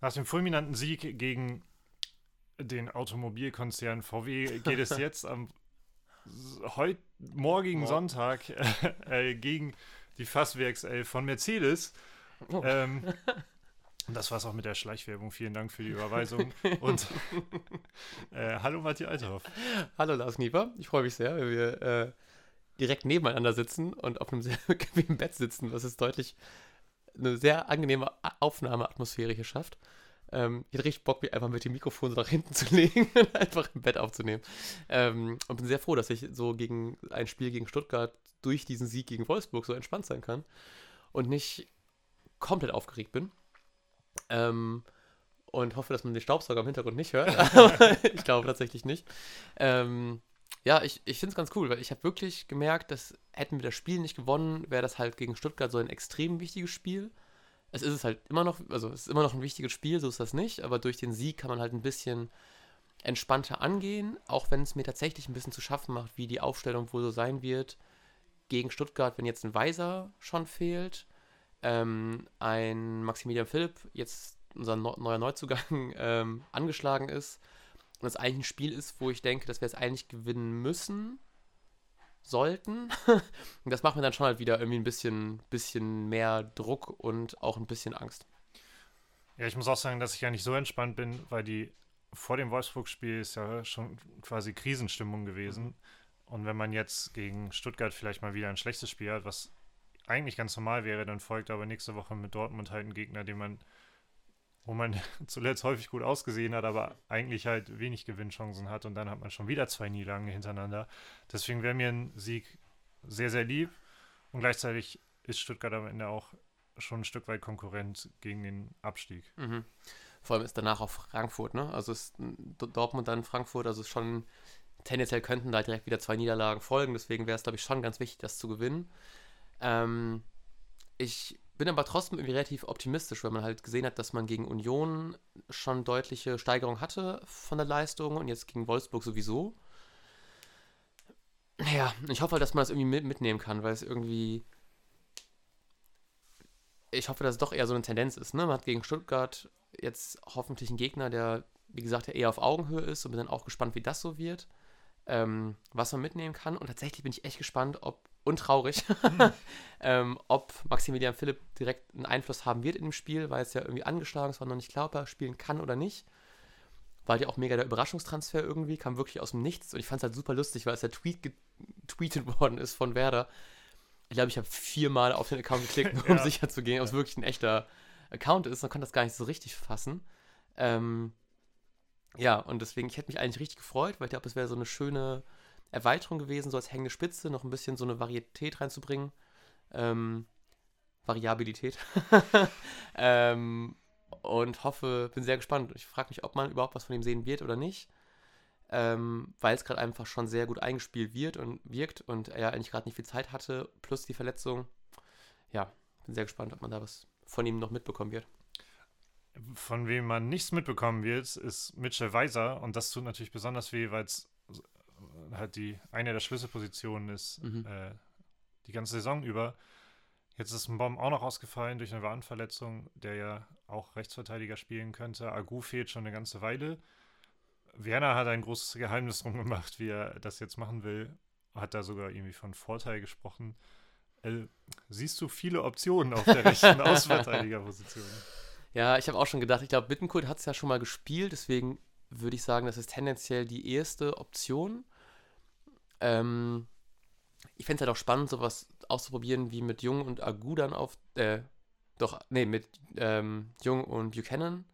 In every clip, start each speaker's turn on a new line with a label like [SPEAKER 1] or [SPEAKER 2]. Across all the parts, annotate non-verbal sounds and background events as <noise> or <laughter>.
[SPEAKER 1] Nach dem fulminanten Sieg gegen den Automobilkonzern VW geht es <laughs> jetzt am heute morgigen Morgen. Sonntag äh, gegen die Fasswerkself von Mercedes. Oh. Ähm, das war's auch mit der Schleichwerbung. Vielen Dank für die Überweisung. Und <laughs> äh, hallo Matthias Althoff.
[SPEAKER 2] Hallo Lars Nieper. Ich freue mich sehr, wenn wir äh, direkt nebeneinander sitzen und auf einem sehr <laughs> bequemen Bett sitzen, was es deutlich eine sehr angenehme Aufnahmeatmosphäre hier schafft. Ähm, ich hätte richtig Bock, mich einfach mit dem Mikrofon so nach hinten zu <laughs> legen und einfach im Bett aufzunehmen. Ähm, und bin sehr froh, dass ich so gegen ein Spiel gegen Stuttgart durch diesen Sieg gegen Wolfsburg so entspannt sein kann und nicht komplett aufgeregt bin. Ähm, und hoffe, dass man den Staubsauger im Hintergrund nicht hört. <laughs> <laughs> Ich glaube tatsächlich nicht. Ähm, ja, ich, ich finde es ganz cool, weil ich habe wirklich gemerkt, dass hätten wir das Spiel nicht gewonnen, wäre das halt gegen Stuttgart so ein extrem wichtiges Spiel. Es ist es halt immer noch, also es ist immer noch ein wichtiges Spiel, so ist das nicht, aber durch den Sieg kann man halt ein bisschen entspannter angehen, auch wenn es mir tatsächlich ein bisschen zu schaffen macht, wie die Aufstellung wohl so sein wird gegen Stuttgart, wenn jetzt ein Weiser schon fehlt, ähm, ein Maximilian Philipp, jetzt unser neuer Neuzugang, <laughs> ähm, angeschlagen ist und es eigentlich ein Spiel ist, wo ich denke, dass wir es eigentlich gewinnen müssen, sollten. <laughs> und das macht mir dann schon halt wieder irgendwie ein bisschen, bisschen mehr Druck und auch ein bisschen Angst.
[SPEAKER 1] Ja, ich muss auch sagen, dass ich ja nicht so entspannt bin, weil die vor dem Wolfsburg-Spiel ist ja schon quasi Krisenstimmung gewesen. Mhm. Und wenn man jetzt gegen Stuttgart vielleicht mal wieder ein schlechtes Spiel hat, was eigentlich ganz normal wäre, dann folgt aber nächste Woche mit Dortmund halt ein Gegner, den man wo man <laughs> zuletzt häufig gut ausgesehen hat, aber eigentlich halt wenig Gewinnchancen hat und dann hat man schon wieder zwei Niederlagen hintereinander. Deswegen wäre mir ein Sieg sehr, sehr lieb und gleichzeitig ist Stuttgart am Ende auch schon ein Stück weit Konkurrent gegen den Abstieg.
[SPEAKER 2] Mhm. Vor allem ist danach auch Frankfurt, ne? Also ist Dortmund dann Frankfurt, also ist schon tendenziell könnten da direkt wieder zwei Niederlagen folgen, deswegen wäre es, glaube ich, schon ganz wichtig, das zu gewinnen. Ähm, ich bin aber trotzdem irgendwie relativ optimistisch, weil man halt gesehen hat, dass man gegen Union schon deutliche Steigerung hatte von der Leistung und jetzt gegen Wolfsburg sowieso. Ja, ich hoffe halt, dass man das irgendwie mitnehmen kann, weil es irgendwie. Ich hoffe, dass es doch eher so eine Tendenz ist. Ne? Man hat gegen Stuttgart jetzt hoffentlich einen Gegner, der, wie gesagt, eher auf Augenhöhe ist und bin dann auch gespannt, wie das so wird, ähm, was man mitnehmen kann. Und tatsächlich bin ich echt gespannt, ob und traurig, mhm. <laughs> ähm, ob Maximilian Philipp direkt einen Einfluss haben wird in dem Spiel, weil es ja irgendwie angeschlagen ist, war noch nicht klar, ob er spielen kann oder nicht. War ja auch mega der Überraschungstransfer irgendwie, kam wirklich aus dem Nichts und ich fand es halt super lustig, weil es der Tweet getweetet <laughs> worden ist von Werder. Ich glaube, ich habe viermal auf den Account geklickt, <laughs> um ja. sicher zu gehen, ob es wirklich ein echter Account ist. Man konnte das gar nicht so richtig fassen. Ähm, ja, und deswegen, ich hätte mich eigentlich richtig gefreut, weil ich glaube, es wäre so eine schöne Erweiterung gewesen, so als hängende Spitze, noch ein bisschen so eine Varietät reinzubringen. Ähm, Variabilität. <laughs> ähm, und hoffe, bin sehr gespannt. Ich frage mich, ob man überhaupt was von ihm sehen wird oder nicht. Ähm, weil es gerade einfach schon sehr gut eingespielt wird und wirkt und er eigentlich gerade nicht viel Zeit hatte, plus die Verletzung. Ja, bin sehr gespannt, ob man da was von ihm noch mitbekommen wird.
[SPEAKER 1] Von wem man nichts mitbekommen wird, ist Mitchell Weiser und das tut natürlich besonders weh, weil es halt die eine der Schlüsselpositionen ist mhm. äh, die ganze Saison über. Jetzt ist ein Bomb auch noch ausgefallen durch eine Warnverletzung, der ja auch Rechtsverteidiger spielen könnte. Agu fehlt schon eine ganze Weile. Werner hat ein großes Geheimnis <laughs> drum gemacht, wie er das jetzt machen will. Hat da sogar irgendwie von Vorteil gesprochen. Äh, siehst du viele Optionen auf der rechten <laughs> Außenverteidigerposition?
[SPEAKER 2] Ja, ich habe auch schon gedacht, ich glaube, Bittenkult hat es ja schon mal gespielt, deswegen würde ich sagen, das ist tendenziell die erste Option. Ähm, ich fände es halt auch spannend, sowas auszuprobieren wie mit Jung und Agu dann auf, äh, doch, nee, mit ähm, Jung und Buchanan,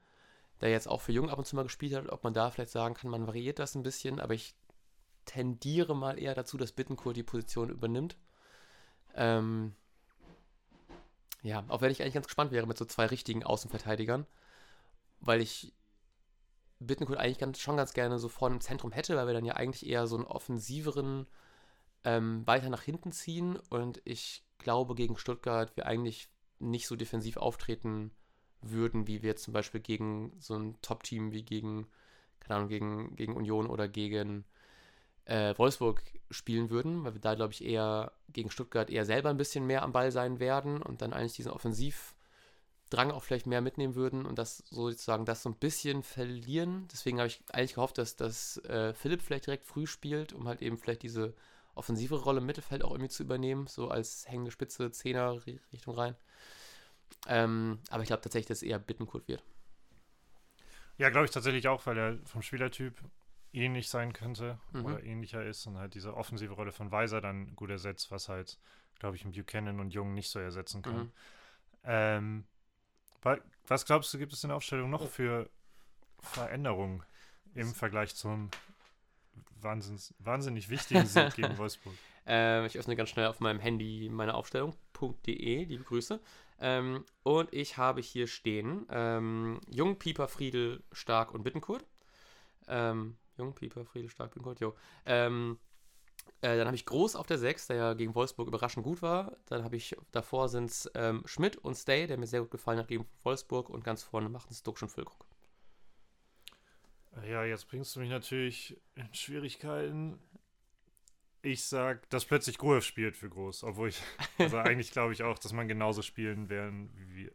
[SPEAKER 2] der jetzt auch für Jung ab und zu mal gespielt hat, ob man da vielleicht sagen kann, man variiert das ein bisschen, aber ich tendiere mal eher dazu, dass Bittencourt die Position übernimmt. Ähm, ja, auch wenn ich eigentlich ganz gespannt wäre mit so zwei richtigen Außenverteidigern, weil ich Bittencourt eigentlich ganz, schon ganz gerne so vorne im Zentrum hätte, weil wir dann ja eigentlich eher so einen offensiveren ähm, weiter nach hinten ziehen. Und ich glaube, gegen Stuttgart wir eigentlich nicht so defensiv auftreten würden, wie wir zum Beispiel gegen so ein Top-Team wie gegen, keine Ahnung, gegen, gegen Union oder gegen äh, Wolfsburg spielen würden, weil wir da, glaube ich, eher gegen Stuttgart eher selber ein bisschen mehr am Ball sein werden und dann eigentlich diesen Offensivdruck Drang auch vielleicht mehr mitnehmen würden und das sozusagen das so ein bisschen verlieren. Deswegen habe ich eigentlich gehofft, dass, dass äh, Philipp vielleicht direkt früh spielt, um halt eben vielleicht diese offensive Rolle im Mittelfeld auch irgendwie zu übernehmen, so als hängende Spitze, Zehner Richtung rein. Ähm, aber ich glaube tatsächlich, dass es eher Bittenkurt wird.
[SPEAKER 1] Ja, glaube ich tatsächlich auch, weil er vom Spielertyp ähnlich sein könnte
[SPEAKER 2] Mhm.
[SPEAKER 1] oder ähnlicher ist und halt diese offensive Rolle von Weiser dann gut ersetzt, was halt, glaube ich, ein Buchanan und Jung nicht so ersetzen kann.
[SPEAKER 2] Mhm.
[SPEAKER 1] Ähm, wa- was glaubst du, gibt es in der Aufstellung noch für Veränderungen im Vergleich zum wahnsinns, wahnsinnig wichtigen Sieg gegen <laughs> Wolfsburg?
[SPEAKER 2] Ähm, ich öffne ganz schnell auf meinem Handy meine Aufstellung.de, liebe Grüße. Ähm, und ich habe hier stehen ähm, Jung, Pieper, Friedel, Stark und Bittenkurt. Ähm, Jung, Pieper, Friedel, Stark, Bittenkurt, jo. Ähm, äh, dann habe ich Groß auf der 6, der ja gegen Wolfsburg überraschend gut war. Dann habe ich, davor sind es ähm, Schmidt und Stay, der mir sehr gut gefallen hat gegen Wolfsburg. Und ganz vorne macht es Duxch und Füllkrug.
[SPEAKER 1] Ja, jetzt bringst du mich natürlich in Schwierigkeiten. Ich sag, dass plötzlich Gruev spielt für Groß, obwohl ich, also <laughs> eigentlich glaube ich auch, dass man genauso spielen werden, wie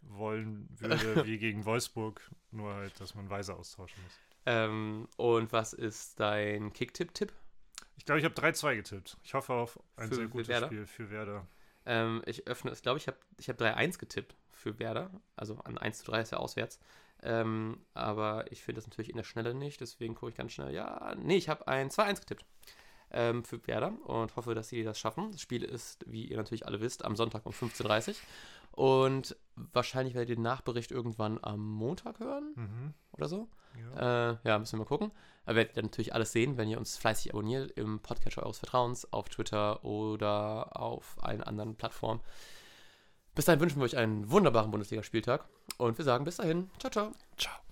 [SPEAKER 1] wollen würde, <laughs> wie gegen Wolfsburg, nur halt, dass man Weise austauschen muss.
[SPEAKER 2] Ähm, und was ist dein Kick-Tipp-Tipp?
[SPEAKER 1] Ich glaube, ich habe 3-2 getippt. Ich hoffe auf ein
[SPEAKER 2] Für-
[SPEAKER 1] sehr
[SPEAKER 2] für
[SPEAKER 1] gutes
[SPEAKER 2] Werder?
[SPEAKER 1] Spiel für Werder.
[SPEAKER 2] Ähm, ich öffne es, glaube ich, habe ich hab 3-1 getippt für Werder. Also an 1 zu 3 ist ja auswärts. Ähm, aber ich finde das natürlich in der Schnelle nicht, deswegen gucke ich ganz schnell. Ja, nee, ich habe ein 2-1 getippt ähm, für Werder und hoffe, dass sie das schaffen. Das Spiel ist, wie ihr natürlich alle wisst, am Sonntag um 15.30 Uhr. Und wahrscheinlich werdet ihr den Nachbericht irgendwann am Montag hören
[SPEAKER 1] Mhm.
[SPEAKER 2] oder so.
[SPEAKER 1] Ja.
[SPEAKER 2] Äh, ja, müssen wir mal gucken. Aber werdet ihr natürlich alles sehen, wenn ihr uns fleißig abonniert im Podcatcher eures Vertrauens, auf Twitter oder auf allen anderen Plattformen. Bis dahin wünschen wir euch einen wunderbaren Bundesligaspieltag und wir sagen bis dahin. Ciao, ciao.
[SPEAKER 1] Ciao.